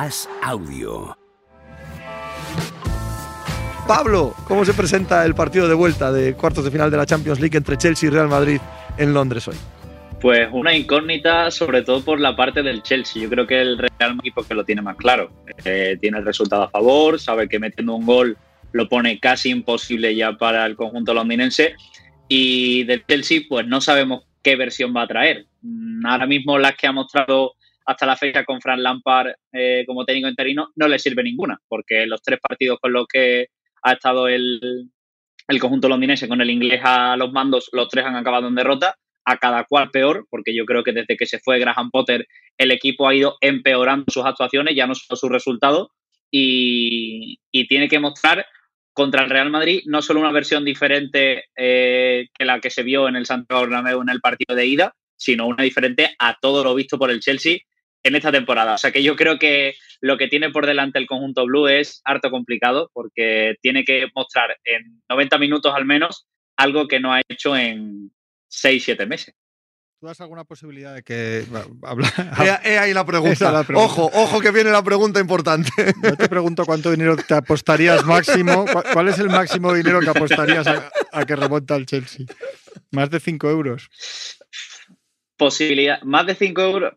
As Audio. Pablo, ¿cómo se presenta el partido de vuelta de cuartos de final de la Champions League entre Chelsea y Real Madrid en Londres hoy? Pues una incógnita, sobre todo por la parte del Chelsea. Yo creo que el Real Madrid que lo tiene más claro. Eh, tiene el resultado a favor, sabe que metiendo un gol lo pone casi imposible ya para el conjunto londinense. Y del Chelsea, pues no sabemos qué versión va a traer. Mm, ahora mismo las que ha mostrado hasta la fecha con Fran Lampard eh, como técnico interino no le sirve ninguna, porque los tres partidos con los que ha estado el, el conjunto londinense con el inglés a los mandos, los tres han acabado en derrota, a cada cual peor, porque yo creo que desde que se fue Graham Potter el equipo ha ido empeorando sus actuaciones, ya no solo sus resultados, y, y tiene que mostrar contra el Real Madrid no solo una versión diferente eh, que la que se vio en el Santiago Bernabéu en el partido de ida, sino una diferente a todo lo visto por el Chelsea en esta temporada. O sea que yo creo que lo que tiene por delante el conjunto blue es harto complicado porque tiene que mostrar en 90 minutos al menos algo que no ha hecho en 6-7 meses. ¿Tú das alguna posibilidad de que... Habla, he, he ahí la pregunta. la pregunta. Ojo, ojo que viene la pregunta importante. Yo te pregunto cuánto dinero te apostarías máximo. ¿Cuál, cuál es el máximo dinero que apostarías a, a que remonta el Chelsea? Más de 5 euros. Posibilidad, más de 5 euros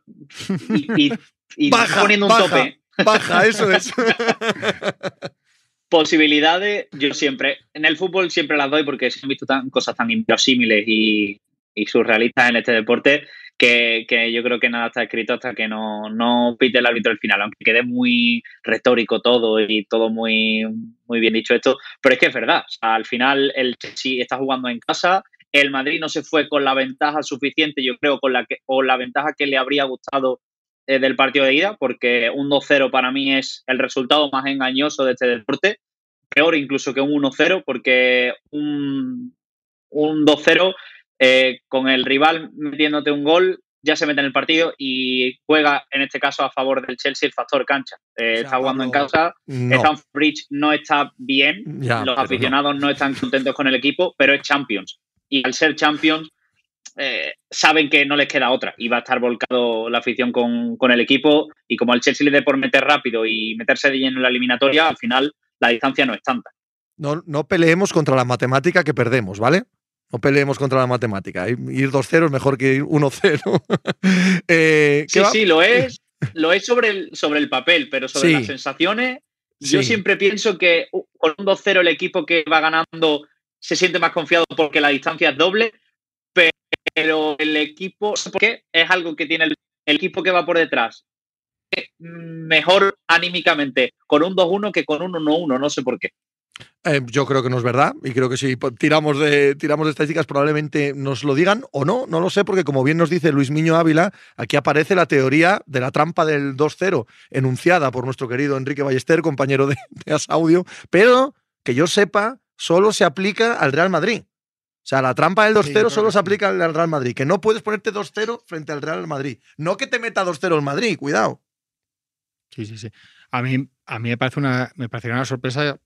y, y- y Baja, poniendo un baja. tope. Baja, eso es. Posibilidades, yo siempre, en el fútbol siempre las doy porque se han visto tan, cosas tan inverosímiles y, y surrealistas en este deporte que, que yo creo que nada está escrito hasta que no, no pite el árbitro el final, aunque quede muy retórico todo y todo muy, muy bien dicho esto, pero es que es verdad, o sea, al final el Chelsea está jugando en casa, el Madrid no se fue con la ventaja suficiente, yo creo, con la que, o la ventaja que le habría gustado eh, del partido de ida, porque un 2-0 para mí es el resultado más engañoso de este deporte, peor incluso que un 1-0, porque un, un 2-0 eh, con el rival metiéndote un gol ya se mete en el partido y juega en este caso a favor del Chelsea el factor cancha. Eh, sea, está jugando en casa, No. Stamford Bridge no está bien, Ya, los aficionados no. están contentos con el equipo, pero es Champions. Y al ser Champions, eh, saben que no les queda otra y va a estar volcado la afición con, con el equipo. Y como al Chelsea le dé por meter rápido y meterse de lleno en la eliminatoria, al final la distancia no es tanta. No, no peleemos contra la matemática que perdemos, ¿vale? No peleemos contra la matemática. Ir 2-0 es mejor que ir 1-0. Eh, ¿qué Sí, va? sí, lo es, lo es sobre el, sobre el papel, pero sobre Sí. las sensaciones, yo siempre pienso que uh, con un 2-0 el equipo que va ganando se siente más confiado porque la distancia es doble, pero el equipo, ¿por qué? Es algo que tiene el, equipo que va por detrás mejor anímicamente con un 2-1 que con un 1-1, no sé por qué. Eh, yo creo que no es verdad y creo que si tiramos de, tiramos de estadísticas probablemente nos lo digan o no, no lo sé porque como bien nos dice Luis Miño Ávila, aquí aparece la teoría de la trampa del 2-0 enunciada por nuestro querido Enrique Ballester, compañero de, de As Audio, pero que yo sepa solo se aplica al Real Madrid. O sea, la trampa del 2-0 Sí, yo creo solo se aplica al Real Madrid, que no puedes ponerte 2-0 frente al Real Madrid. No que te meta 2-0 el Madrid, cuidado. Sí, sí, sí. A mí, a mí me parece una, me parecería una sorpresa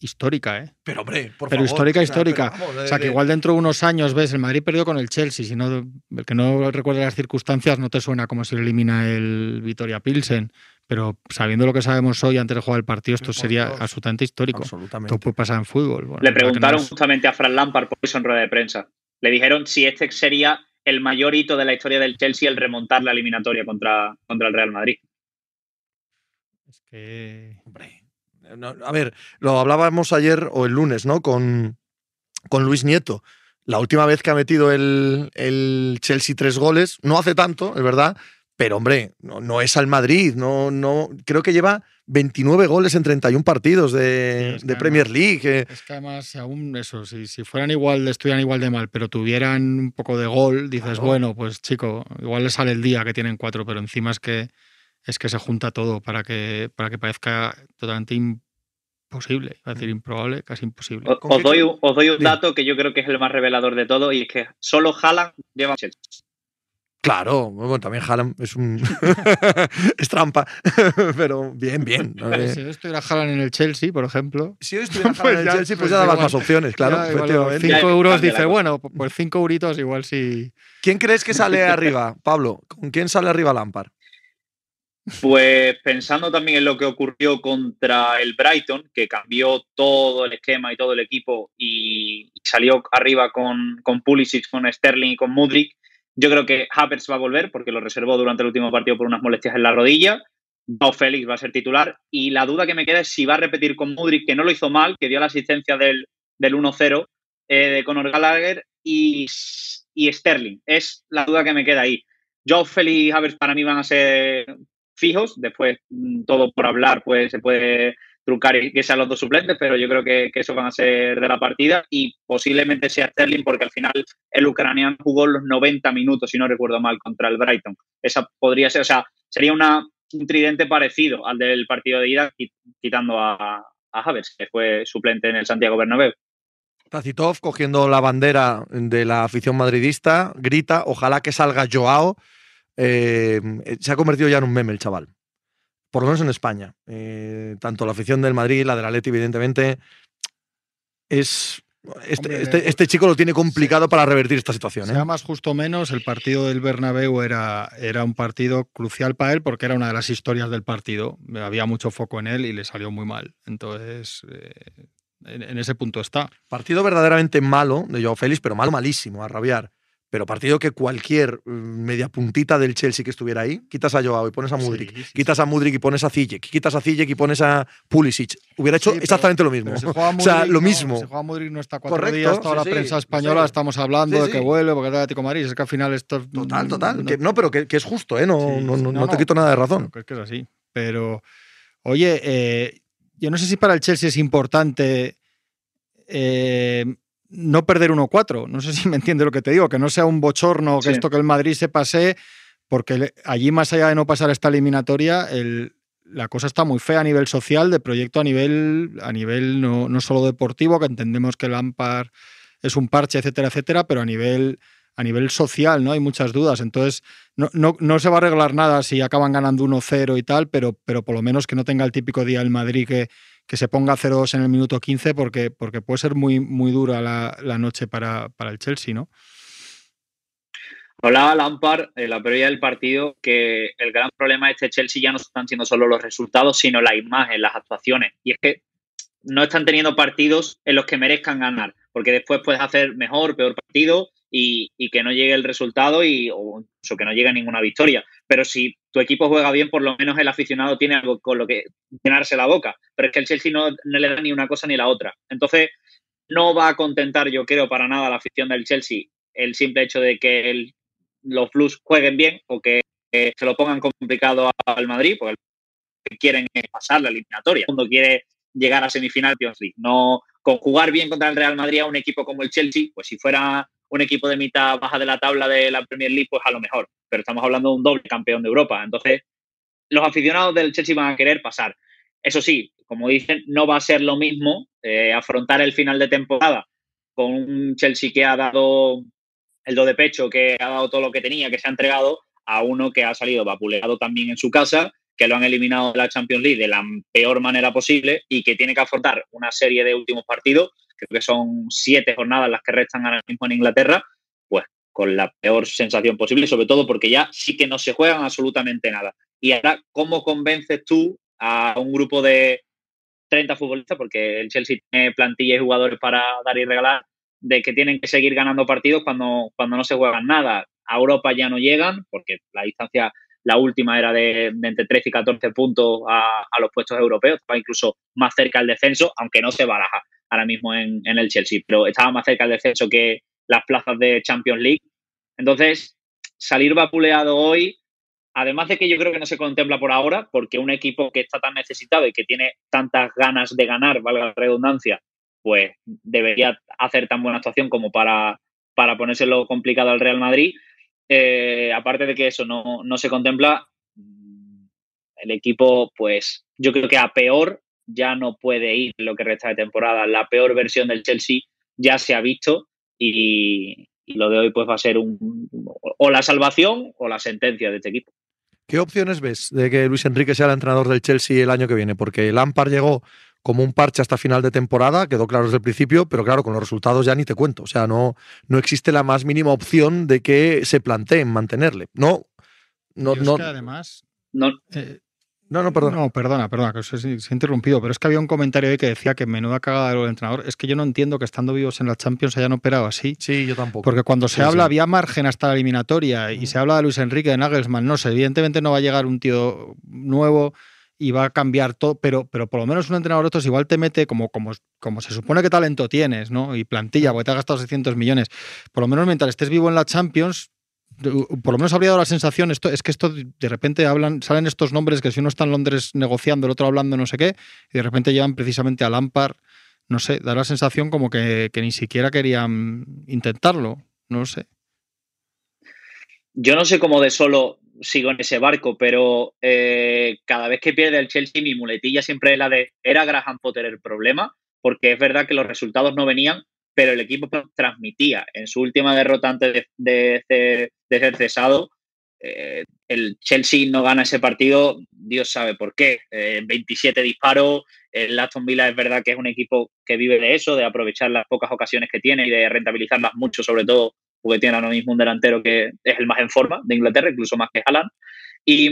histórica, ¿eh? Pero hombre, por Pero favor. histórica, histórica. pero vamos, O sea, que eh, igual dentro de unos años ves, el Madrid perdió con el Chelsea. Si no, el que no recuerde las circunstancias no te suena como si lo elimina el Vitoria Pilsen. Pero sabiendo lo que sabemos hoy antes de jugar el partido, esto sería absolutamente histórico. Absolutamente. Esto puede pasar en fútbol. Bueno, Le no preguntaron es- justamente a Fran Lampard por eso en rueda de prensa. Le dijeron si este sería el mayor hito de la historia del Chelsea el remontar la eliminatoria contra, contra el Real Madrid. es que- Hombre, no, a ver, lo hablábamos ayer o el lunes, ¿no? Con, con Luis Nieto. La última vez que ha metido el, el Chelsea tres goles, no hace tanto, es verdad, pero hombre, no, no es al Madrid, no, no, creo que lleva 29 goles en 31 partidos de, Sí, es que de Premier además- League. eh. Es que además, si aún eso, si, si fueran igual, estuvieran igual de mal, pero tuvieran un poco de gol, dices, Claro. bueno, pues chico, igual le sale el día que tienen cuatro, pero encima es que es que se junta todo para que, para que parezca totalmente imposible. A decir improbable, casi imposible. Os, ¿Con os qué doy, os doy un dato que yo creo que es el más revelador de todo y es que solo Haaland lleva Chelsea. Claro, bueno, también Haaland es un. es trampa, pero bien, bien. ¿no? Si estuviera Haaland en el Chelsea, por ejemplo, Si hoy estuviera Pues en el ya- Chelsea, pues pues ya da dabas más opciones, claro, ya, efectivamente. cinco euros la dice, bueno, pues cinco euritos igual sí. ¿Quién crees que sale arriba, Pablo? ¿Con quién sale arriba Lampard? Pues pensando también en lo que ocurrió contra el Brighton, que cambió todo el esquema y todo el equipo y salió arriba con, con Pulisic, con Sterling y con Mudrik, yo creo que Havertz va a volver porque lo reservó durante el último partido por unas molestias en la rodilla. Joao Félix va a ser titular y la duda que me queda es si va a repetir con Mudrik, que no lo hizo mal, que dio la asistencia del, del 1-0 eh, de Conor Gallagher y, Sterling. Es la duda que me queda ahí. Joao Félix y Havertz para mí van a ser fijos. Después, mm, todo por hablar, pues se puede trucar y que sean los dos suplentes, pero yo creo que, que eso van a ser de la partida y posiblemente sea Sterling porque al final el ucraniano jugó los 90 minutos, si no recuerdo mal, contra el Brighton. Esa podría ser, o sea, sería una, un tridente parecido al del partido de ida, quitando a, a que fue suplente en el Santiago Bernabéu. Tacitov cogiendo la bandera de la afición madridista, grita, ojalá que salga Joao. Eh, se ha convertido ya en un meme el chaval. Por lo menos en España. Eh, tanto la afición del Madrid, la del Atleti, evidentemente, es este, Hombre, este, este chico lo tiene complicado para revertir esta situación. ¿eh? Sea más justo menos, el partido del Bernabéu era, era un partido crucial para él porque era una de las historias del partido. Había mucho foco en él y le salió muy mal. Entonces, eh, en, en, ese punto está. Partido verdaderamente malo de Joao Félix, pero malo malísimo, a rabiar. Pero partido que cualquier media puntita del Chelsea que estuviera ahí, quitas a Joao y pones a Mudrik, sí, sí, quitas a Mudrik y pones a Ziyech, quitas a Ziyech y pones a Pulisic, hubiera hecho exactamente lo mismo. Si juega o sea, lo no, mismo. Si juega Modric no está cuatro Correcto, días, toda la prensa española estamos hablando de que vuelve porque es Atlético Madrid. Es que al final esto es- Total, total. no- que, no, pero que, que es justo, ¿eh? No, no, te quito nada de razón. Es que es así. Pero, oye, eh, yo no sé si para el Chelsea es importante eh, no perder 1-4. No sé si me entiende lo que te digo, que no sea un bochorno, que Sí. esto que el Madrid se pase, porque allí, más allá de no pasar esta eliminatoria, el- la cosa está muy fea a nivel social, de proyecto a nivel, a nivel no, no solo deportivo, que entendemos que el Lampard es un parche, etcétera, etcétera, pero a nivel, a nivel social, ¿no? Hay muchas dudas. Entonces, no, no, no se va a arreglar nada si acaban ganando 1-0 y tal, pero, pero por lo menos que no tenga el típico día el Madrid que, que se ponga 0-2 en el minuto 15, porque, porque puede ser muy, muy dura la, la noche para, para el Chelsea, ¿no? Hablaba Lampard en la previa del partido que el gran problema de este Chelsea ya no están siendo solo los resultados, sino la imagen, las actuaciones. Y es que no están teniendo partidos en los que merezcan ganar, porque después puedes hacer mejor, peor partido y, y que no llegue el resultado y, o incluso que no llegue ninguna victoria. Pero si tu equipo juega bien, por lo menos el aficionado tiene algo con lo que llenarse la boca. Pero es que el Chelsea no, le da ni una cosa ni la otra. Entonces, no va a contentar, yo creo, para nada la afición del Chelsea el simple hecho de que los Blues jueguen bien o que se lo pongan complicado al Madrid, porque quieren pasar la eliminatoria. El mundo quiere llegar a semifinal Champions League. No con jugar bien contra el Real Madrid a un equipo como el Chelsea, pues si fuera un equipo de mitad baja de la tabla de la Premier League, pues a lo mejor. Pero estamos hablando de un doble campeón de Europa. Entonces, los aficionados del Chelsea van a querer pasar. Eso sí, como dicen, no va a ser lo mismo eh, afrontar el final de temporada con un Chelsea que ha dado el do de pecho, que ha dado todo lo que tenía, que se ha entregado, a uno que ha salido vapuleado también en su casa, que lo han eliminado de la Champions League de la peor manera posible y que tiene que afrontar una serie de últimos partidos, creo que son siete jornadas las que restan ahora mismo en Inglaterra, pues con la peor sensación posible, sobre todo porque ya sí que no se juegan absolutamente nada. Y ahora, ¿cómo convences tú a un grupo de 30 futbolistas, porque el Chelsea tiene plantilla y jugadores para dar y regalar, de que tienen que seguir ganando partidos cuando, cuando no se juegan nada? A Europa ya no llegan, porque la distancia, la última era de, entre 13 y 14 puntos a, a los puestos europeos, estaba incluso más cerca el descenso, aunque no se baraja ahora mismo en, en el Chelsea, pero estaba más cerca el descenso que las plazas de Champions League. Entonces, salir vapuleado hoy, además de que yo creo que no se contempla por ahora, porque un equipo que está tan necesitado y que tiene tantas ganas de ganar, valga la redundancia, pues debería hacer tan buena actuación como para, para ponérselo complicado al Real Madrid. Eh, aparte de que eso no, no se contempla, el equipo, pues yo creo que a peor ya no puede ir lo que resta de temporada. La peor versión del Chelsea ya se ha visto y, y lo de hoy pues va a ser un, o la salvación o la sentencia de este equipo. ¿Qué opciones ves de que Luis Enrique sea el entrenador del Chelsea el año que viene? Porque Lampard llegó como un parche hasta final de temporada, quedó claro desde el principio, pero claro, con los resultados ya ni te cuento. O sea, no, no existe la más mínima opción de que se planteen mantenerle. No, no, Yo es no. que además, No, Eh, No, no, perdón. No, perdona, perdona, que os he, interrumpido, pero es que había un comentario ahí que decía que menuda cagada del entrenador. Es que yo no entiendo que estando vivos en la Champions hayan operado así. Sí, yo tampoco. Porque cuando se Sí, habla, sí. había margen hasta la eliminatoria y se habla de Luis Enrique, de Nagelsmann, no sé, evidentemente no va a llegar un tío nuevo y va a cambiar todo, pero, pero por lo menos un entrenador de estos igual te mete como, como, como se supone que talento tienes, ¿no? Y plantilla, porque te has gastado 600 millones. Por lo menos mientras estés vivo en la Champions, por lo menos habría dado la sensación, esto, es que esto de repente hablan, salen estos nombres que si uno está en Londres negociando, el otro hablando no sé qué, y de repente llevan precisamente a Lampard, no sé, da la sensación como que, que ni siquiera querían intentarlo, no sé. Yo no sé cómo de solo sigo en ese barco, pero eh, cada vez que pierde el Chelsea, mi muletilla siempre es la de ¿era Graham Potter el problema? Porque es verdad que los resultados no venían, pero el equipo transmitía. En su última derrota antes de, de ser cesado, eh, el Chelsea no gana ese partido, Dios sabe por qué. Eh, 27 disparos, el Aston Villa es verdad que es un equipo que vive de eso, de aprovechar las pocas ocasiones que tiene y de rentabilizarlas mucho, sobre todo porque tiene ahora mismo un delantero que es el más en forma de Inglaterra, incluso más que Haaland. Y,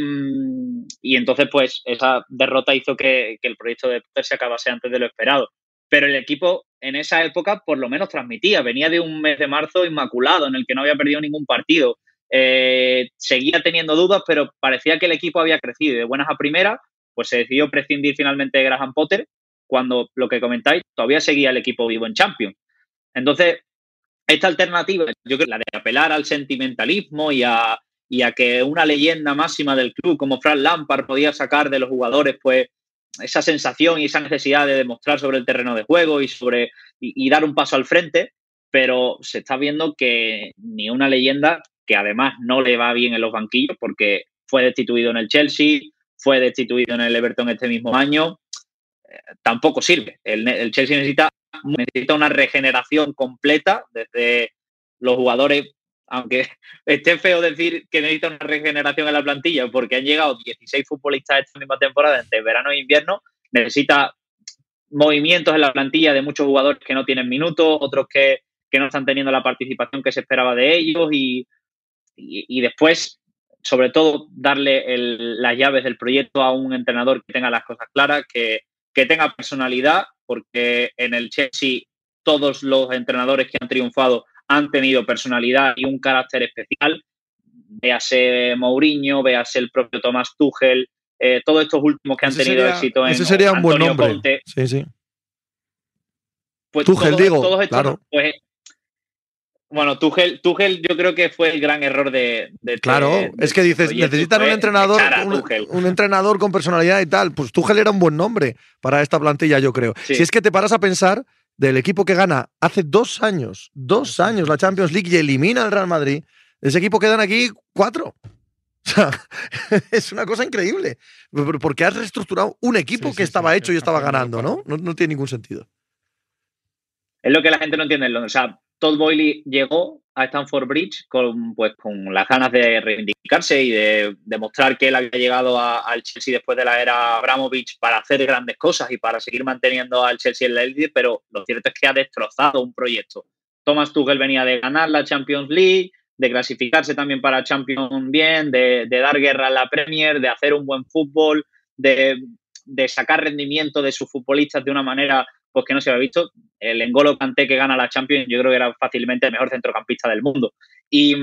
y entonces, pues, esa derrota hizo que, que, el proyecto de Potter se acabase antes de lo esperado. Pero el equipo en esa época, por lo menos, transmitía. Venía de un mes de marzo inmaculado, en el que no había perdido ningún partido. Eh, seguía teniendo dudas, pero parecía que el equipo había crecido. Y de buenas a primeras, pues se decidió prescindir finalmente de Graham Potter, cuando lo que comentáis, todavía seguía el equipo vivo en Champions. Entonces, esta alternativa, yo creo la de apelar al sentimentalismo y a, y a, que una leyenda máxima del club como Frank Lampard podía sacar de los jugadores pues esa sensación y esa necesidad de demostrar sobre el terreno de juego y sobre y, y dar un paso al frente, pero se está viendo que ni una leyenda que además no le va bien en los banquillos porque fue destituido en el Chelsea, fue destituido en el Everton este mismo año, eh, tampoco sirve. El, el Chelsea necesita necesita una regeneración completa desde los jugadores, aunque esté feo decir que necesita una regeneración en la plantilla, porque han llegado 16 futbolistas esta misma temporada entre verano e invierno, necesita movimientos en la plantilla de muchos jugadores que no tienen minutos, otros que, que no están teniendo la participación que se esperaba de ellos y, y, y después, sobre todo, darle el, las llaves del proyecto a un entrenador que tenga las cosas claras, que, que tenga personalidad, porque en el Chelsea todos los entrenadores que han triunfado han tenido personalidad y un carácter especial. Véase Mourinho, véase el propio Tomás Tuchel, eh, todos estos últimos que han ese tenido sería, éxito en Ese sería un Antonio buen nombre. Conte, sí, sí. pues Tuchel, todos, digo, todos estos, claro. pues, bueno, Tuchel, Tuchel yo creo que fue el gran error de. de claro, de, es que dices, necesitan un entrenador, un, un, entrenador con personalidad y tal. Pues Tuchel era un buen nombre para esta plantilla, yo creo. Sí. Si es que te paras a pensar del equipo que gana hace dos años, dos años la Champions League y elimina al Real Madrid, ese equipo quedan aquí cuatro. O sea, es una cosa increíble. Porque has reestructurado un equipo sí, que sí, estaba hecho y estaba ganando, ¿no? ¿no? ¿no? tiene ningún sentido. Es lo que la gente no entiende. O sea, Todd Boyle llegó a Stanford Bridge con, pues, con las ganas de reivindicarse y de demostrar que él había llegado al Chelsea después de la era Abramovich para hacer grandes cosas y para seguir manteniendo al Chelsea en la élite, pero lo cierto es que ha destrozado un proyecto. Thomas Tuchel venía de ganar la Champions League, de clasificarse también para Champions bien, de, dar guerra a la Premier, de hacer un buen fútbol, de sacar rendimiento de sus futbolistas de una manera pues que no se había visto. El Engolo Kanté que gana la Champions, yo creo que era fácilmente el mejor centrocampista del mundo. Y,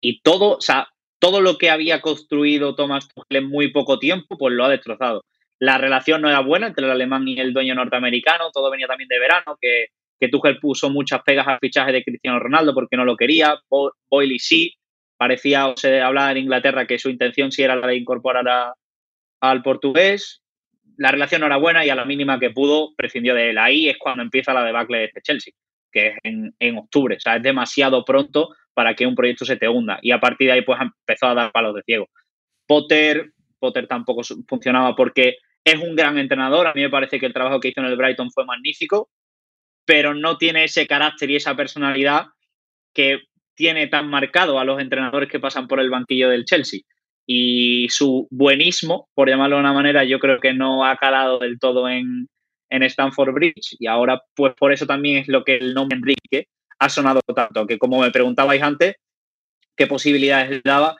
y todo, o sea, todo lo que había construido Thomas Tuchel en muy poco tiempo, pues lo ha destrozado. La relación no era buena entre el alemán y el dueño norteamericano, todo venía también de verano, que, que Tuchel puso muchas pegas al fichaje de Cristiano Ronaldo porque no lo quería, Boyle sí, parecía, o se hablaba en Inglaterra que su intención sí era la de incorporar al portugués, la relación no era buena y a la mínima que pudo prescindió de él. Ahí es cuando empieza la debacle de este Chelsea, que es en, en, octubre. O sea, es demasiado pronto para que un proyecto se te hunda. Y a partir de ahí, pues empezó a dar palos de ciego. Potter, Potter tampoco funcionaba porque es un gran entrenador. A mí me parece que el trabajo que hizo en el Brighton fue magnífico, pero no tiene ese carácter y esa personalidad que tiene tan marcado a los entrenadores que pasan por el banquillo del Chelsea y su buenismo, por llamarlo de una manera, yo creo que no ha calado del todo en, en Stanford Bridge. Y ahora pues por eso también es lo que el nombre Enrique ha sonado tanto, que como me preguntabais antes, qué posibilidades le daba,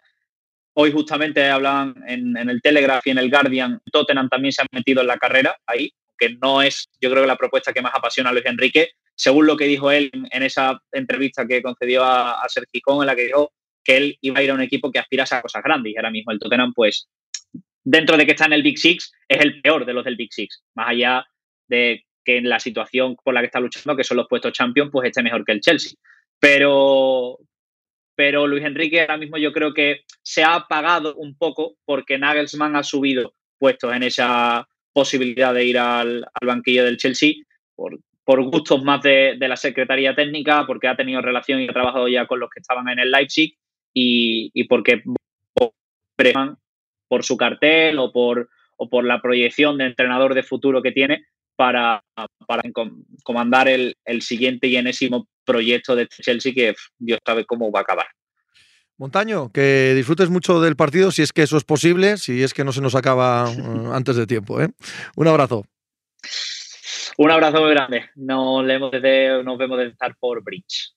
Hoy justamente hablaban en, el Telegraph y en el Guardian, Tottenham también se ha metido en la carrera ahí, que no es, yo creo que la propuesta que más apasiona a Luis Enrique, según lo que dijo él en esa entrevista que concedió a, a Sergio en la que dijo que él iba a ir a un equipo que aspirase a cosas grandes. Y ahora mismo el Tottenham, pues, dentro de que está en el Big Six, es el peor de los del Big Six, más allá de que en la situación por la que está luchando, que son los puestos champion, pues esté mejor que el Chelsea. Pero, pero Luis Enrique ahora mismo yo creo que se ha apagado un poco porque Nagelsmann ha subido puestos en esa posibilidad de ir al, banquillo del Chelsea por, por gustos más de, la Secretaría Técnica, porque ha tenido relación y ha trabajado ya con los que estaban en el Leipzig y, y porque por su cartel o por, o por la proyección de entrenador de futuro que tiene para, para comandar el, el siguiente y enésimo proyecto de Chelsea que Dios sabe cómo va a acabar. Montaño, que disfrutes mucho del partido, si es que eso es posible, si es que no se nos acaba eh, antes de tiempo. ¿eh? Un abrazo. Un abrazo muy grande. Nos, vemos desde, nos vemos desde Stanford Bridge.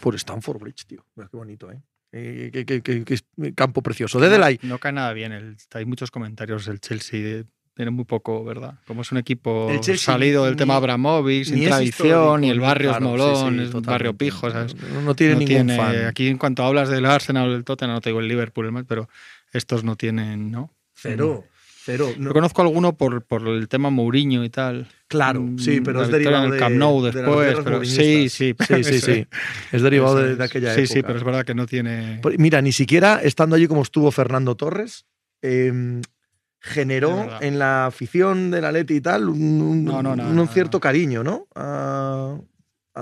Por Stanford Bridge, tío. Qué bonito, ¿eh? Qué, campo precioso. Desde no, no cae nada bien. hay muchos comentarios del Chelsea tiene muy poco, ¿verdad? Como es un equipo salido del tema Abramovich, sin tradición, y el barrio es molón, es un barrio pijo, ¿sabes? No, tiene ningún fan. Aquí en cuanto hablas del Arsenal o del Tottenham, no te digo el Liverpool, pero estos no tienen, ¿no? Cero. Cero. No. conozco alguno por, por el tema Mourinho y tal. Claro, mm, sí, pero es derivado del Camp Nou después. pero, sí, sí, sí, sí, sí. Es derivado de, aquella época. Sí, sí, pero es verdad que no tiene. Mira, ni siquiera estando allí como estuvo Fernando Torres, eh, generó en la afición del Atleti y tal un, cierto cariño, ¿no? A,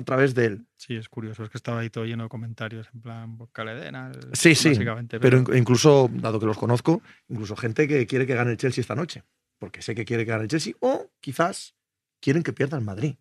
través de él. Sí, es curioso, es que estaba ahí todo lleno de comentarios en plan Caledena. Sí, sí, pero... incluso, dado que los conozco, incluso gente que quiere que gane el Chelsea esta noche, porque sé que quiere que gane el Chelsea, o quizás quieren que pierda el Madrid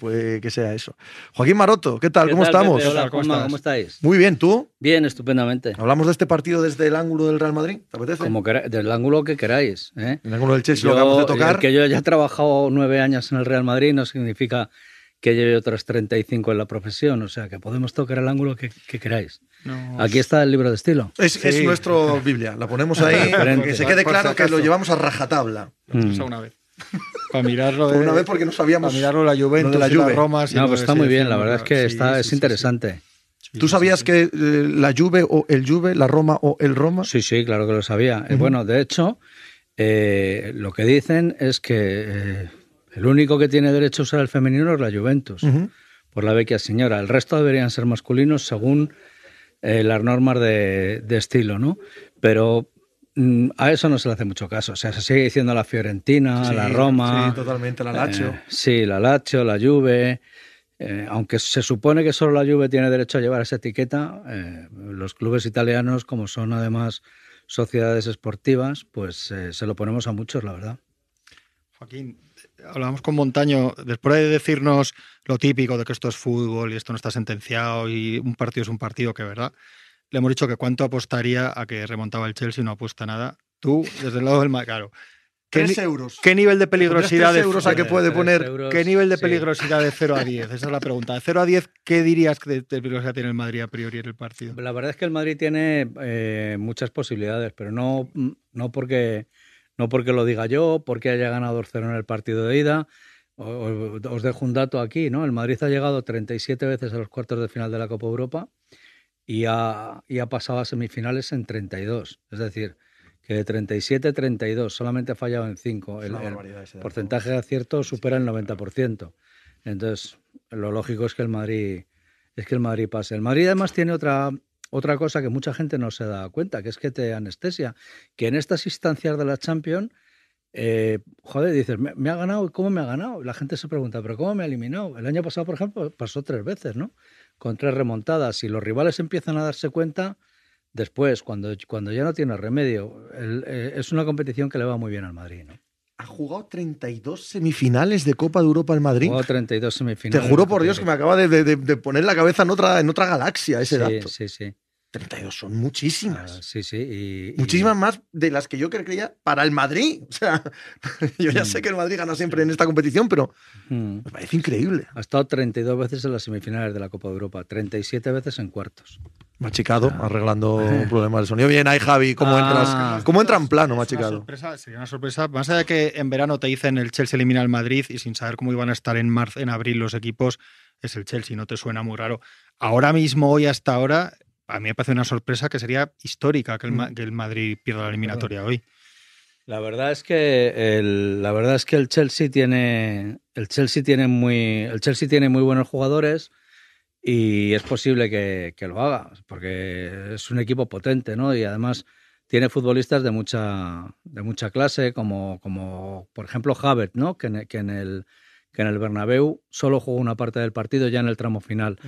puede que sea eso. Joaquín Maroto, ¿qué tal? ¿Cómo estamos? hola, ¿cómo, estáis? Muy bien, ¿tú? Bien, estupendamente. ¿Hablamos de este partido desde el ángulo del Real Madrid? ¿Te apetece? Como del ángulo que queráis. ¿eh? El ángulo del Chelsea lo acabamos de tocar. Que yo ya he trabajado nueve años en el Real Madrid no significa que lleve otros 35 en la profesión, o sea que podemos tocar el ángulo que, queráis. Aquí está el libro de estilo. Es, es nuestro Biblia, la ponemos ahí, que se quede claro que lo llevamos a rajatabla. Mm. Una vez. Para mirarlo. una vez porque no sabíamos. Para mirarlo la Juventus, la, Juve. Roma. no, pues está muy bien, la verdad es que está, es interesante. ¿Tú sabías que eh, la Juve o el Juve, la Roma o el Roma? Sí, sí, claro que lo sabía. Eh, bueno, de hecho, eh, lo que dicen es que el único que tiene derecho a usar el femenino es la Juventus, por la vecchia señora. El resto deberían ser masculinos según las normas de, de, estilo, ¿no? Pero Mm, a eso no se le hace mucho caso. O sea, se sigue diciendo la Fiorentina, la Roma. Sí, totalmente, la Lazio. Eh, sí, la Lazio, la Juve. Eh, aunque se supone que solo la Juve tiene derecho a llevar esa etiqueta, eh, los clubes italianos, como son además sociedades esportivas, pues se lo ponemos a muchos, la verdad. Joaquín, hablamos con Montaño, después de decirnos lo típico de que esto es fútbol y esto no está sentenciado y un partido es un partido, que verdad, le hemos dicho que cuánto apostaría a que remontaba el Chelsea, no apuesta nada. Tú, desde el lado del más claro. ¿Qué, euros. ¿Qué nivel de peligrosidad de euros a que puede poner? ¿Qué nivel de peligrosidad de 0 a 10? Esa es la pregunta. De 0 a 10, ¿qué dirías que de, peligrosidad tiene el Madrid a priori en el partido? La verdad es que el Madrid tiene eh, muchas posibilidades, pero no, no, porque, no porque lo diga yo, porque haya ganado 0 en el partido de ida. Os dejo un dato aquí, ¿no? El Madrid ha llegado 37 veces a los cuartos de final de la Copa Europa y ha, y ha pasado a semifinales en 32. Es decir, que de 37 32, solamente ha fallado en 5. El, porcentaje de acierto supera el 90%. Entonces, lo lógico es que el Madrid es que el Madrid pase. El Madrid además tiene otra otra cosa que mucha gente no se da cuenta, que es que te anestesia, que en estas instancias de la Champions eh, joder, dices, ¿me, ha ganado? ¿Cómo me ha ganado? La gente se pregunta, ¿pero cómo me ha eliminado? El año pasado, por ejemplo, pasó tres veces, ¿no? Con tres remontadas. Y los rivales empiezan a darse cuenta después, cuando, cuando ya no tiene remedio. Eh, es una competición que le va muy bien al Madrid, ¿no? ¿Ha jugado 32 semifinales de Copa de Europa el Madrid? Jugado 32 semifinales. Te juro por Dios que me acaba de, poner la cabeza en otra, en otra galaxia ese sí, dato. Sí, sí. 32 son muchísimas. Ah, sí, sí. y- y- Muchísimas más de las que yo creía para el Madrid. O sea, yo ya Mm. sé que el Madrid gana siempre en esta competición, pero Mm. me parece increíble. Ha estado 32 veces en las semifinales de la Copa de Europa, 37 veces en cuartos. Machicado, Ah. arreglando problemas de sonido. Bien, ahí Javi, ¿cómo, Ah. entras, ¿cómo entra en plano, una Machicado? sorpresa, sería una sorpresa. Más allá de que en verano te dicen el Chelsea elimina al Madrid y sin saber cómo iban a estar en marzo, en abril los equipos, es el Chelsea, no te suena muy raro. Ahora mismo, hoy hasta ahora, a mí me parece una sorpresa que sería histórica que el, Ma- Mm. que el Madrid pierda la eliminatoria hoy. La verdad es que el, la verdad es que el Chelsea tiene el Chelsea tiene muy el Chelsea tiene muy buenos jugadores y es posible que, que lo haga porque es un equipo potente, ¿no? Y además tiene futbolistas de mucha de mucha clase como como por ejemplo Havertz, ¿no? Que en, que en el que en el Bernabéu solo jugó una parte del partido ya en el tramo final.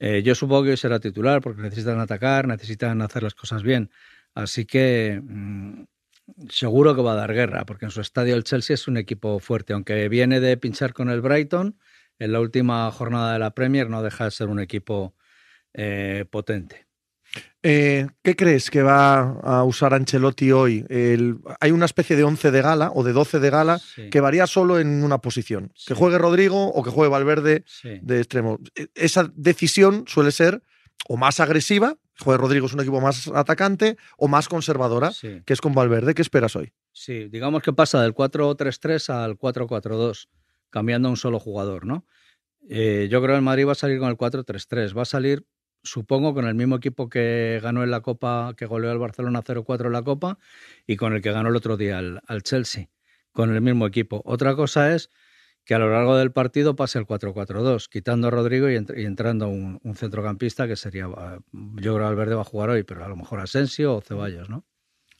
Eh, yo supongo que será titular porque necesitan atacar, necesitan hacer las cosas bien. Así que mm, seguro que va a dar guerra, porque en su estadio el Chelsea es un equipo fuerte, aunque viene de pinchar con el Brighton en la última jornada de la Premier, no deja de ser un equipo eh, potente. Eh, ¿Qué crees que va a usar Ancelotti hoy? El- hay una especie de 11 de gala o de 12 de gala Sí, que varía solo en una posición. Que Sí. juegue Rodrigo o que juegue Valverde sí. de extremo. E- Esa decisión suele ser o más agresiva, juegue Rodrigo es un equipo más atacante, o más conservadora, que es con Valverde. ¿Qué esperas hoy? sí, digamos que pasa del 4-3-3 al 4-4-2, cambiando a un solo jugador, ¿no? Eh, yo creo que el Madrid va a salir con el 4-3-3, va a salir, supongo, con el mismo equipo que ganó en la Copa, que goleó al Barcelona 0-4 en la Copa y con el que ganó el otro día al, al Chelsea, con el mismo equipo. Otra cosa es que a lo largo del partido pase el 4-4-2, quitando a Rodrigo y, entr- y entrando un, un centrocampista que sería, eh, yo creo que Valverde va a jugar hoy, pero a lo mejor Asensio o Ceballos, ¿no?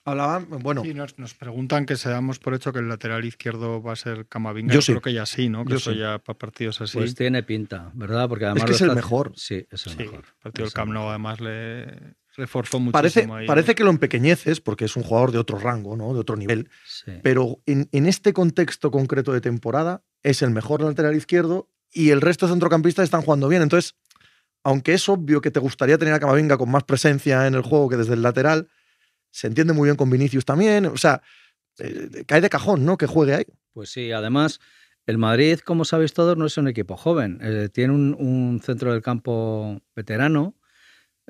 Hablaban, bueno, Sí, nos, nos preguntan que se damos por hecho que el lateral izquierdo va a ser Camavinga. Yo Yo, sí. creo que ya sí, ¿no? Que Yo eso sí. ya para partidos así. Pues tiene pinta, ¿verdad? Porque además que lo es el mejor. Sí, es el sí, mejor. el partido del Es el Camp Nou además le reforzó muchísimo parece, ahí. parece que lo empequeñeces porque es un jugador de otro rango, ¿no? de otro nivel. Sí. Pero en, en este contexto concreto de temporada es el mejor lateral izquierdo y el resto de centrocampistas están jugando bien. Entonces, aunque es obvio que te gustaría tener a Camavinga con más presencia en el juego que desde el lateral, se entiende muy bien con Vinicius también. O sea, eh, cae de cajón, ¿no? Que juegue ahí. Pues sí, además, el Madrid, como sabéis todos, no es un equipo joven. Eh, tiene un, un centro del campo veterano,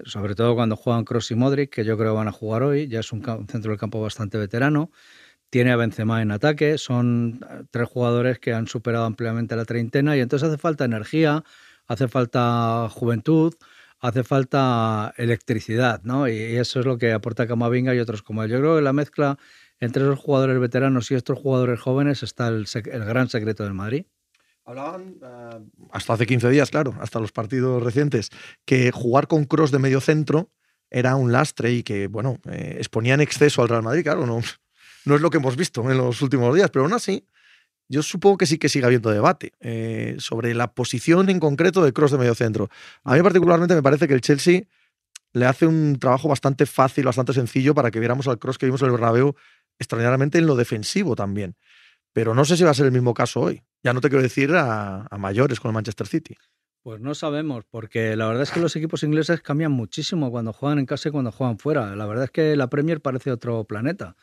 sobre todo cuando juegan Cross y Modric, que yo creo van a jugar hoy. Ya es un, un centro del campo bastante veterano. Tiene a Benzema en ataque. Son eh, tres jugadores que han superado ampliamente la treintena y entonces hace falta energía, hace falta juventud, hace falta electricidad, ¿no? Y, eso es lo que aporta Camavinga y otros como él. Yo creo que la mezcla entre esos jugadores veteranos y estos jugadores jóvenes está el, gran secreto del Madrid. Hablaban ah, hasta hace 15 días, claro, hasta los partidos recientes, que jugar con cross de medio centro era un lastre y que, bueno, eh, exponía en exceso al Real Madrid. Claro, no, no es lo que hemos visto en los últimos días, pero aún así, yo supongo que sí que sigue habiendo debate eh, sobre la posición en concreto de cross de medio centro. A mí particularmente me parece que el Chelsea le hace un trabajo bastante fácil, bastante sencillo para que viéramos al cross que vimos en el Bernabéu extraordinariamente en lo defensivo también. Pero no sé si va a ser el mismo caso hoy. Ya no te quiero decir a, a mayores con el Manchester City. Pues no sabemos, porque la verdad es que los equipos ingleses cambian muchísimo cuando juegan en casa y cuando juegan fuera. La verdad es que la Premier parece otro planeta.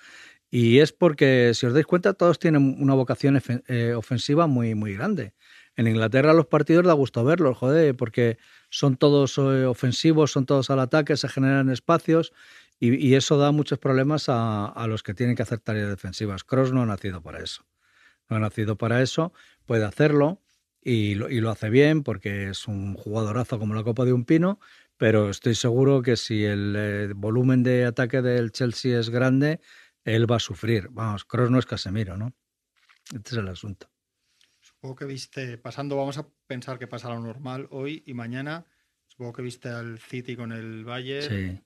Y es porque, si os dais cuenta, todos tienen una vocación eh, ofensiva muy, muy grande. En Inglaterra los partidos da gusto verlos, joder, porque son todos eh, ofensivos, son todos al ataque, se generan espacios y, eso da muchos problemas a, a los que tienen que hacer tareas defensivas. Cross no ha nacido para eso. No ha nacido para eso, puede hacerlo y lo, y lo hace bien porque es un jugadorazo como la copa de un pino, pero estoy seguro que si el eh, volumen de ataque del Chelsea es grande, él va a sufrir. Vamos, Cross no es Casemiro, ¿no? Este es el asunto. Supongo que viste, pasando, vamos a pensar que pasa lo normal hoy y mañana. Supongo que viste al City con el Valle, Sí.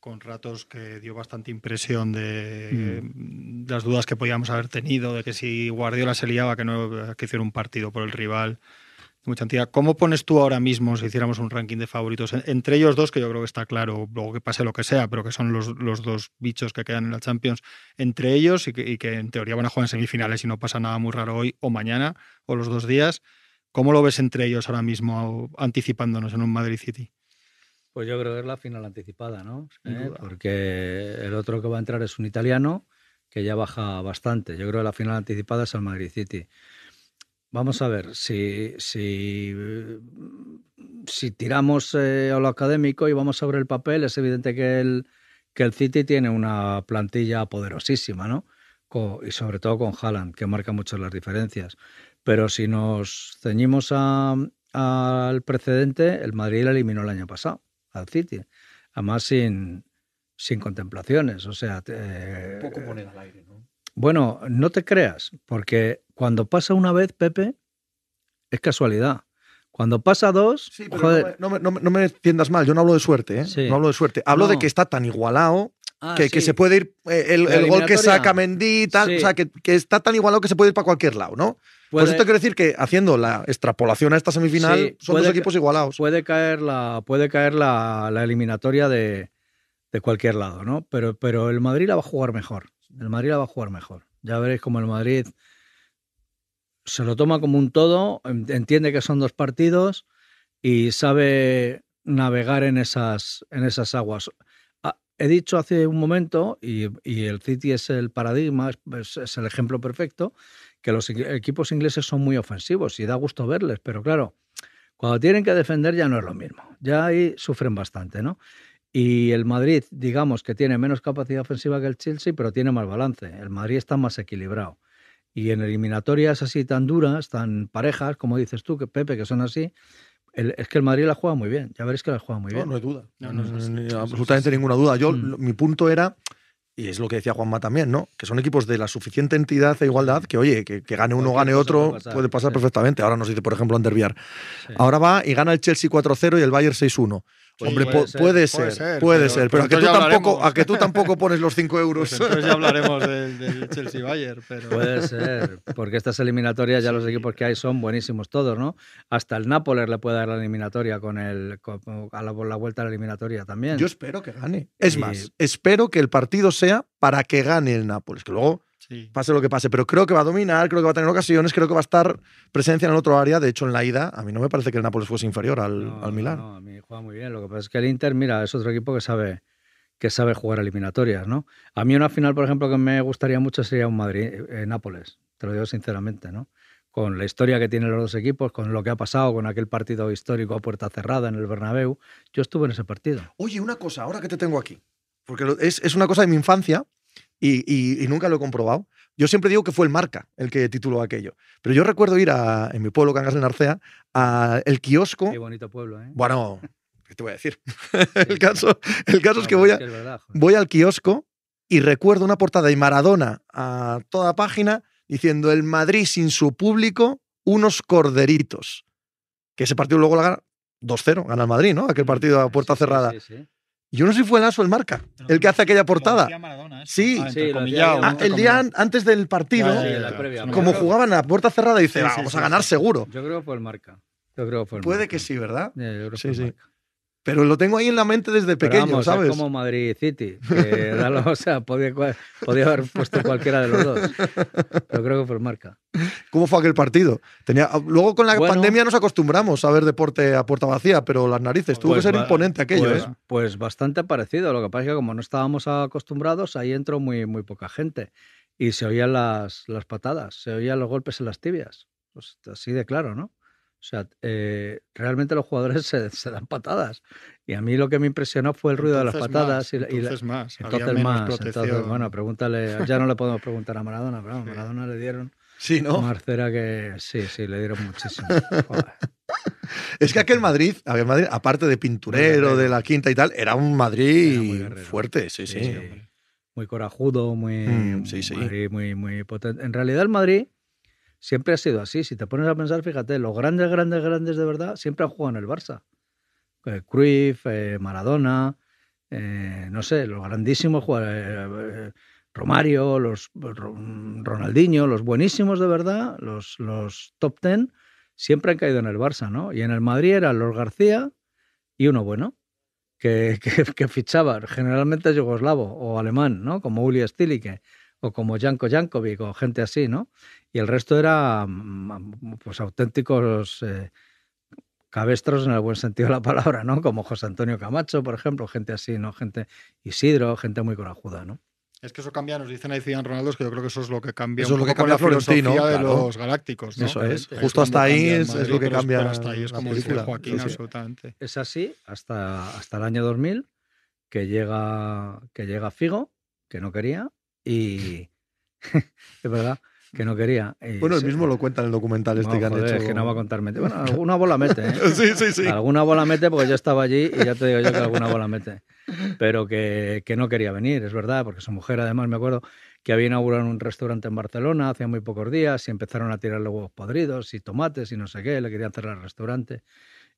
con ratos que dio bastante impresión de mm, las dudas que podíamos haber tenido, de que si Guardiola se liaba, que no que hiciera un partido por el rival. Mucha entidad. ¿Cómo pones tú ahora mismo, si hiciéramos un ranking de favoritos, en- entre ellos dos, que yo creo que está claro, luego que pase lo que sea, pero que son los, los dos bichos que quedan en la Champions, entre ellos y que, y que en teoría van a jugar en semifinales y no pasa nada muy raro hoy o mañana o los dos días? ¿Cómo lo ves entre ellos ahora mismo, anticipándonos en un Madrid City? Pues yo creo que es la final anticipada, ¿no? ¿Eh? Porque el otro que va a entrar es un italiano que ya baja bastante. Yo creo que la final anticipada es el Madrid City. Vamos a ver, si, si, si tiramos eh, a lo académico y vamos sobre el papel, es evidente que el, que el City tiene una plantilla poderosísima, ¿no? Co- y sobre todo con Haaland, que marca mucho las diferencias. Pero si nos ceñimos a- al precedente, el Madrid le eliminó el año pasado al City. Además, sin, sin contemplaciones. O sea, te- moneda al aire. Bueno, no te creas, porque cuando pasa una vez, Pepe, es casualidad. Cuando pasa dos, Sí, pero joder. no, me, no me- no me entiendas mal, yo no hablo de suerte, ¿eh? Sí. No hablo de suerte. Hablo No. de que está tan igualado Ah, que, se puede ir. el, gol que saca Mendy, tal, Sí. o sea, que, que está tan igualado que se puede ir para cualquier lado, ¿no? Por Puede- eso te quiero decir que haciendo la extrapolación a esta semifinal, Sí, son puede dos equipos igualados. puede caer la puede caer la, la eliminatoria de, de cualquier lado, ¿no? Pero, pero el Madrid la va a jugar mejor. El Madrid la va a jugar mejor. Ya veréis como el Madrid se lo toma como un todo, en- entiende que son dos partidos y sabe navegar en esas, en esas aguas. Ah, He dicho hace un momento, y, y el City es el paradigma, es, es- el ejemplo perfecto, que los equi- equipos ingleses son muy ofensivos y da gusto verles, pero claro, cuando tienen que defender ya no es lo mismo. Ya ahí sufren bastante, ¿no? Y el Madrid, digamos que tiene menos capacidad ofensiva que el Chelsea, pero tiene más balance. El Madrid está más equilibrado. Y en eliminatorias así tan duras, tan parejas, como dices tú, que Pepe, que son así, el- es que el Madrid la juega muy bien. Ya veréis que la juega muy No, bien. no hay duda. No, no, sí, absolutamente ninguna duda. Yo, Mm. lo- mi punto era, y es lo que decía Juanma también, ¿no? Que son equipos de la suficiente entidad e igualdad que, oye, que, que gane uno, gane otro, puede pasar, puede pasar sí. perfectamente. Ahora nos dice, por ejemplo, Anderviar. Sí. Ahora va y gana el Chelsea 4-0 y el Bayern 6-1. Sí, Hombre, puede ser, puede puede ser, puede pero- ser, pero, pero a, que tú tampoco, a que tú tampoco pones los 5 euros. Pues entonces ya hablaremos del, del Chelsea Bayern, pero Puede ser, porque estas eliminatorias ya los equipos que hay son buenísimos todos, ¿no? Hasta el Nápoles le puede dar la eliminatoria con el con- a la, la vuelta a la eliminatoria también. Yo espero que gane. Es Y- más, espero que el partido sea para que gane el Nápoles, que luego sí. pase lo que pase, pero creo que va a dominar, creo que va a tener ocasiones, creo que va a estar presencia en el otro área. De hecho, en la ida, a mí no me parece que el Nápoles fuese inferior al, No, al Milán. No, a mí juega muy bien. Lo que pasa es que el Inter, mira, es otro equipo que sabe que sabe jugar eliminatorias, ¿no? A mí una final, por ejemplo, que me gustaría mucho sería un Madrid-Nápoles, te lo digo sinceramente, ¿no? Con la historia que tienen los dos equipos, con lo que ha pasado, con aquel partido histórico a puerta cerrada en el Bernabéu. Yo estuve en ese partido. Oye, una cosa, ahora que te tengo aquí, porque es, es una cosa de mi infancia y, y- y nunca lo he comprobado. Yo siempre digo que fue el Marca el que tituló aquello. Pero yo recuerdo ir a, en mi pueblo, Cangas de Narcea, al kiosco. Qué bonito pueblo, ¿eh? Bueno, ¿qué te voy a decir? el, caso, el caso es que voy, a, es verdad, voy al kiosco y recuerdo una portada de Maradona a toda página diciendo el Madrid sin su público, unos corderitos. Que ese partido luego la gana 2-0, gana el Madrid, ¿no? Aquel partido a puerta sí, cerrada. sí, sí. Yo no sé si fue el Aso el marca, el que hace aquella portada. Sí. Ah, Sí, Ah, el día an- antes del partido. Como jugaban a puerta cerrada, dice, Sí, "Ah, sí, vamos sí, a ganar sí. seguro. Yo creo que fue el marca. Yo creo que fue el Puede Marca. que sí, ¿verdad? Ya, yo creo que Sí, sí. Pero lo tengo ahí en la mente desde pequeño, vamos, ¿sabes? Es como Madrid City, que o sea, podía, podía haber puesto cualquiera de los dos. Pero creo que fue el marca. ¿Cómo fue aquel partido? Tenía, luego con la Bueno. pandemia nos acostumbramos a ver deporte a puerta vacía, pero las narices, tuvo Pues que ser va- imponente aquello, Pues, ¿eh? pues bastante parecido. Lo que pasa es que como no estábamos acostumbrados, ahí entró muy, muy poca gente. Y se oían las, las patadas, se oían los golpes en las tibias. Pues así de claro, ¿no? O sea, eh, realmente los jugadores se, se dan patadas. Y a mí lo que me impresionó fue el ruido de las patadas. más, y la- entonces más. Entonces más, entonces, bueno, pregúntale, ya no le podemos preguntar a Maradona, pero Sí. Maradona le dieron Sí, ¿no? más cera que sí, sí, le dieron muchísimo. Joder. Es que aquel Madrid, aquel Madrid, aparte de pinturero, de la quinta y tal, era un Madrid Era fuerte, sí, sí. Muy corajudo, muy, Mm, sí, sí. Madrid muy, muy potente. En realidad el Madrid siempre ha sido así. Si te pones a pensar, fíjate, los grandes, grandes, grandes de verdad siempre han jugado en el Barça. Eh, Cruyff, eh, Maradona, eh, no sé, los grandísimos jugadores, eh, Romario, los Ro- Ronaldinho, los buenísimos de verdad, los, los top ten, siempre han caído en el Barça, ¿no? Y en el Madrid eran los García y uno bueno, que, que, que fichaba generalmente yugoslavo o alemán, ¿no? Como Uli Stilike o como Janko Jankovic o gente así, ¿no? Y el resto era mm, pues auténticos eh, cabestros en el buen sentido de la palabra, ¿no? Como José Antonio Camacho, por ejemplo, gente así, ¿no? Gente Isidro, gente muy corajuda, ¿no? Es que eso cambia, nos dicen ahí Zidane Ronaldo, que yo creo que eso es lo que cambia Eso un es lo que cambia la filosofía Florentino, de claro. los galácticos. ¿no? Eso es. Es Justo hasta ahí es- lo que cambia hasta ahí es como dice. Joaquín, Sí, sí. absolutamente. Es así hasta, hasta el año 2000, que llega, que llega Figo, que no quería, y es verdad, que no quería. y Bueno, se- mismo lo cuenta en el documental este No, que han joder, hecho. es que no va a contar. Bueno, alguna bola mete, ¿eh? Sí, sí, sí. Alguna bola mete porque yo estaba allí y ya te digo yo que alguna bola mete. Pero que, que no quería venir, es verdad, porque su mujer además me acuerdo que había inaugurado un restaurante en Barcelona hacía muy pocos días y empezaron a tirarle huevos podridos y tomates y no sé qué, le querían cerrar el restaurante.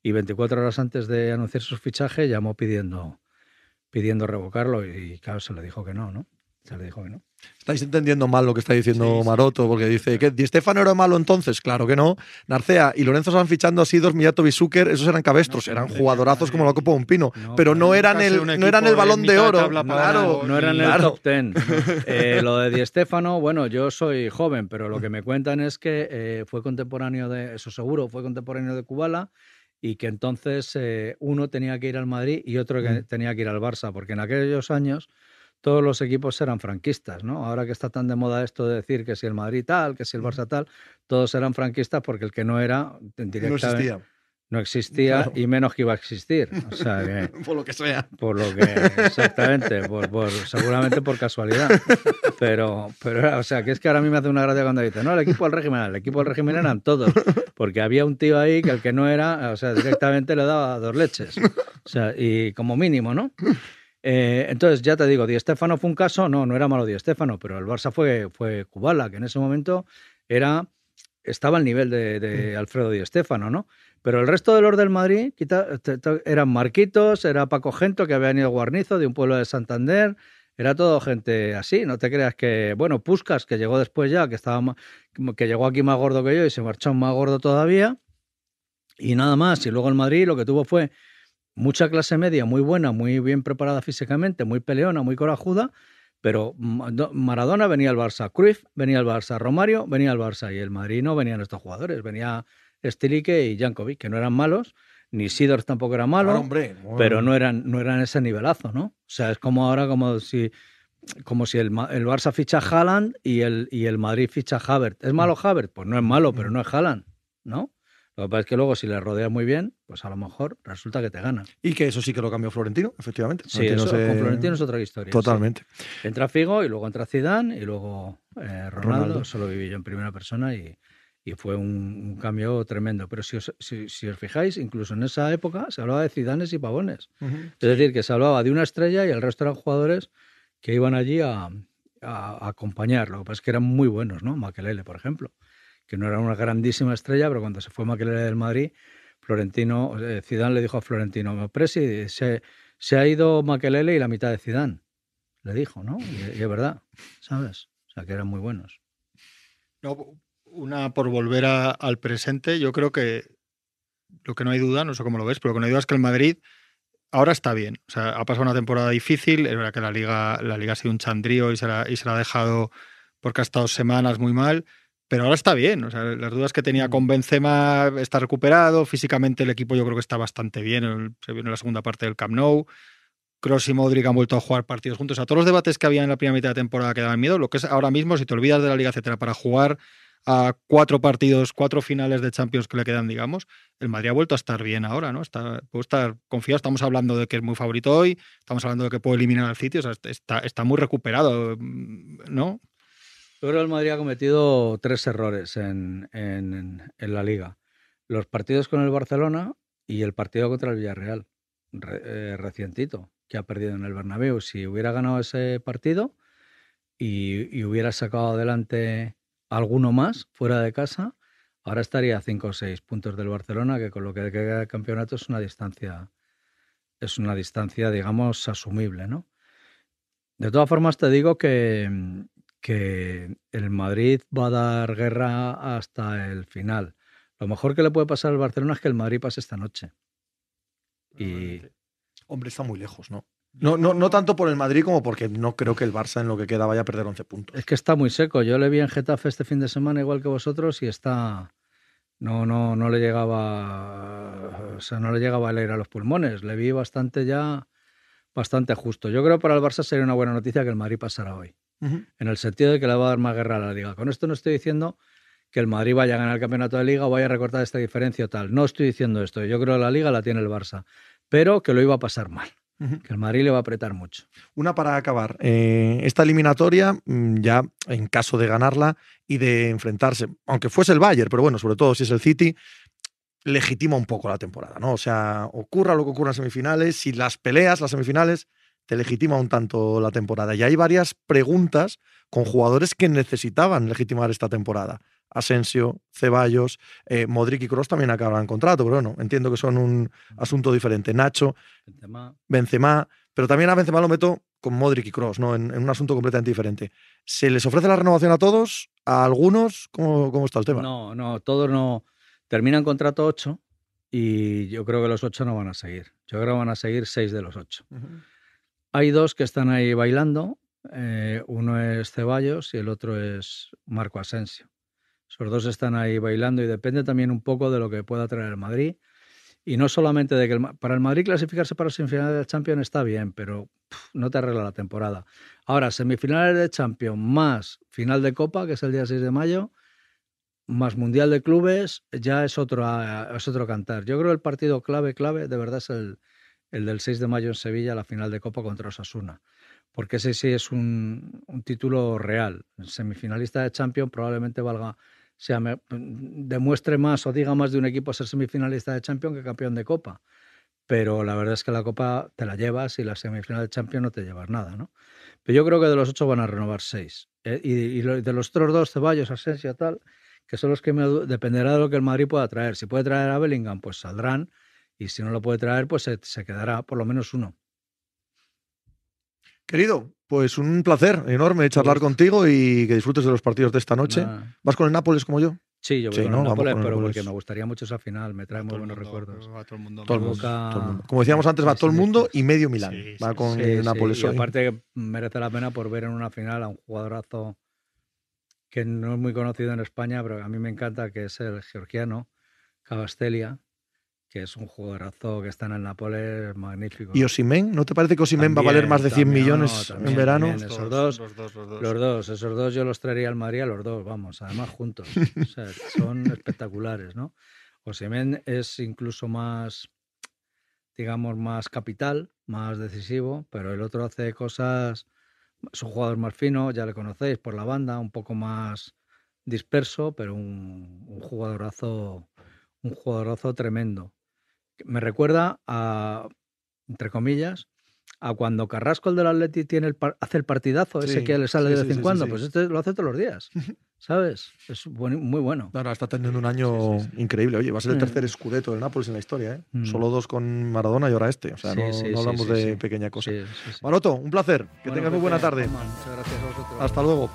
Y 24 horas antes de anunciar su fichaje llamó pidiendo, pidiendo revocarlo y claro, se le dijo que no, ¿no? No. Estáis entendiendo mal lo que está diciendo Sí, sí. Maroto, porque dice que Di Stefano era malo entonces. Claro que no. Narcea y Lorenzo van fichando a Sidor, Miyato y Zucker, esos eran cabestros, No, eran jugadorazos como la Copa de un Pino. No, pero no eran el, no eran el balón de oro. Claro. No eran el claro. top ten. Eh, lo de Di Stéfano, bueno, yo soy joven, pero lo que me cuentan es que eh, fue contemporáneo de, eso seguro, fue contemporáneo de Kubala y que entonces eh, uno tenía que ir al Madrid y otro que Mm. tenía que ir al Barça, porque en aquellos años todos los equipos eran franquistas, ¿no? Ahora que está tan de moda esto de decir que si el Madrid tal, que si el Barça tal, todos eran franquistas porque el que no era No directamente existía. no existía Claro. y menos que iba a existir. O sea que Por lo que sea. por lo que, exactamente, por, por- seguramente por casualidad. Pero, pero, o sea, que es que ahora a mí me hace una gracia cuando dice, no, el equipo del régimen, el equipo del régimen eran todos, porque había un tío ahí que el que no era, o sea, directamente le daba dos leches. O sea, y como mínimo, ¿no? Eh, entonces, ya te digo, Di Stéfano fue un caso, no, no era malo Di Stéfano, pero el Barça fue, fue Kubala, que en ese momento era, estaba al nivel de, de Alfredo Di Stéfano, ¿no? Pero el resto de los del Madrid quita- te- te- eran Marquitos, era Paco Gento, que había venido Guarnizo, de un pueblo de Santander, era todo gente así, no te creas que, bueno, Puscas, que llegó después ya, que, estaba, que llegó aquí más gordo que yo y se marchó más gordo todavía, y nada más. Y luego el Madrid lo que tuvo fue mucha clase media, muy buena, muy bien preparada físicamente, muy peleona, muy corajuda, pero Maradona venía al Barça, Cruyff venía al Barça, Romario venía al Barça y el Madrid no venían estos jugadores, venía Stilique y Jankovic, que no eran malos, ni Sidor tampoco era malo, Claro, hombre. pero no eran, no eran ese nivelazo, ¿no? O sea, es como ahora como si como si el, el Barça ficha a Haaland y el, y el Madrid ficha a Havertz. ¿Es malo Havertz? Pues no es malo, pero no es Haaland, ¿no? Lo que pasa es que luego si le rodeas muy bien, pues a lo mejor resulta que te gana. Y que eso sí que lo cambió Florentino, efectivamente. Sí, eso, se- con Florentino es otra historia. sí. Totalmente. Entra Figo y luego entra Zidane y luego eh, Ronaldo. Ronaldo. Eso lo viví yo en primera persona y, y fue un, un cambio tremendo. Pero si os, si, si os fijáis, incluso en esa época se hablaba de Zidanes y Pavones. Es decir, que se hablaba de una estrella y el resto eran jugadores que iban allí a, a- a acompañar. Lo que pasa es que eran muy buenos, ¿no? Makelele, por ejemplo, que no era una grandísima estrella, pero cuando se fue Makelele del Madrid, Florentino, eh, Zidane le dijo a Florentino, Presi, se, se ha ido Makelele y la mitad de Zidane. Le dijo, ¿no? Y, es verdad, ¿sabes? O sea, que eran muy buenos. No, una por volver al presente, yo creo que lo que no hay duda, no sé cómo lo ves, pero lo que no hay duda es que el Madrid ahora está bien. O sea, ha pasado una temporada difícil, es verdad que la liga, la liga ha sido un chandrío y se, la, y se la ha dejado porque ha estado semanas muy mal, pero ahora está bien. O sea, las dudas que tenía con Benzema está recuperado, físicamente el equipo yo creo que está bastante bien, se vio en la segunda parte del Camp Nou. Kroos y Modric han vuelto a jugar partidos juntos. O sea, todos los debates que había en la primera mitad de temporada que daban miedo, lo que es ahora mismo, si te olvidas de la liga, etcétera, para jugar a cuatro partidos, cuatro finales de Champions que le quedan, digamos, el Madrid ha vuelto a estar bien ahora, ¿no? Está, puede estar confiado. Estamos hablando de que es muy favorito hoy, estamos hablando de que puede eliminar al sitio, o sea, está, está muy recuperado, ¿no? Yo creo que el Madrid ha cometido tres errores en, en- en la liga. Los partidos con el Barcelona y el partido contra el Villarreal, re- eh, recientito, que ha perdido en el Bernabéu. Si hubiera ganado ese partido y, y hubiera sacado adelante alguno más fuera de casa, ahora estaría a cinco o seis puntos del Barcelona, que con lo que queda del campeonato es una distancia, es una distancia, digamos, asumible, ¿no? De todas formas, te digo que, que el Madrid va a dar guerra hasta el final. Lo mejor que le puede pasar al Barcelona es que el Madrid pase esta noche. Y Hombre, está muy lejos, ¿no? No, no, no tanto por el Madrid como porque no creo que el Barça en lo que queda vaya a perder 11 puntos. es que está muy seco. Yo le vi en Getafe este fin de semana igual que vosotros y está no, no, no le llegaba, o sea, no le llegaba a leer a los pulmones. Le vi bastante ya, bastante justo. Yo creo que para el Barça sería una buena noticia que el Madrid pasara hoy, en el sentido de que le va a dar más guerra a la Liga. Con esto no estoy diciendo que el Madrid vaya a ganar el campeonato de Liga o vaya a recortar esta diferencia o tal. No estoy diciendo esto. Yo creo que la Liga la tiene el Barça, pero que lo iba a pasar mal. Que el Madrid le va a apretar mucho. Una para acabar. Eh, esta eliminatoria, mm, ya en caso de ganarla y de enfrentarse, aunque fuese el Bayern, pero bueno, sobre todo si es el City, legitima un poco la temporada, ¿no? O sea, ocurra lo que ocurra en semifinales, si las peleas, las semifinales, te legitima un tanto la temporada. Y hay varias preguntas con jugadores que necesitaban legitimar esta temporada. Asensio, Ceballos, eh, Modric y Kroos también acaban contrato, pero bueno, entiendo que son un asunto diferente. Nacho, Benzema, pero también a Benzema lo meto con Modric y Kroos, ¿no? En, un asunto completamente diferente. ¿Se les ofrece la renovación a todos? ¿A algunos? ¿Cómo, cómo está el tema? No, no, todos no. Terminan contrato 8 y yo creo que los 8 no van a seguir. Yo creo que van a seguir 6 de los 8. Hay dos que están ahí bailando. Eh, uno es Ceballos y el otro es Marco Asensio. Esos dos están ahí bailando y depende también un poco de lo que pueda traer el Madrid. Y no solamente de que para el Madrid clasificarse para semifinales de Champions está bien, pero no te arregla la temporada. Ahora, semifinales de Champions más final de Copa, que es el día 6 de mayo, más Mundial de Clubes, ya es otro, ah, es otro cantar. Yo creo que el partido clave, clave, de verdad es el, el del 6 de mayo en Sevilla, la final de Copa contra Osasuna. Porque ese sí es un, título real. Semifinalista de Champions probablemente valga sea, demuestre más o diga más de un equipo ser semifinalista de Champions que campeón de Copa. Pero la verdad es que la Copa te la llevas y la semifinal de Champions no te llevas nada, ¿no? Pero yo creo que de los ocho van a renovar seis. ¿eh? Y, de los otros dos, Ceballos, Asensio, tal, que son los que me, dependerá de lo que el Madrid pueda traer. Si puede traer a Bellingham, pues saldrán. Y si no lo puede traer, pues se quedará por lo menos uno. Querido, pues un placer enorme charlar contigo y que disfrutes de los partidos de esta noche. ¿Vas con el Nápoles como yo? Sí, yo voy con el Nápoles, pero porque me gustaría mucho esa final, me trae muy buenos recuerdos. todo el mundo. Como decíamos antes, va todo el mundo y medio Milán. va con el Nápoles. Y aparte merece la pena por ver en una final a un jugadorazo que no es muy conocido en España, pero a mí me encanta, que es el georgiano, Cavastelia que es un jugadorazo que está en el Nápoles magnífico. ¿Y Osimen? ¿No te parece que Osimen va a valer más de 100 millones en verano? esos dos, los, dos, los, dos, esos dos yo los traería al Madrid a los dos, vamos, además juntos. son espectaculares, ¿no? Osimen es incluso más, digamos, más capital, más decisivo, pero el otro hace cosas, es un jugador más fino, ya le conocéis por la banda, un poco más disperso, pero un, un jugadorazo un jugadorazo tremendo me recuerda a, entre comillas, a cuando Carrasco, el del Atleti, tiene el hace el partidazo ese que le sale de vez en cuando. Pues este lo hace todos los días, ¿sabes? Es muy bueno. Ahora está teniendo un año increíble. Oye, va a ser el tercer escudeto del Nápoles en la historia, ¿eh? Mm. Solo dos con Maradona y ahora este. O sea, no, hablamos de pequeña cosa. Maroto, un placer. Que tengas muy buena tarde. Muchas gracias a vosotros. Hasta luego.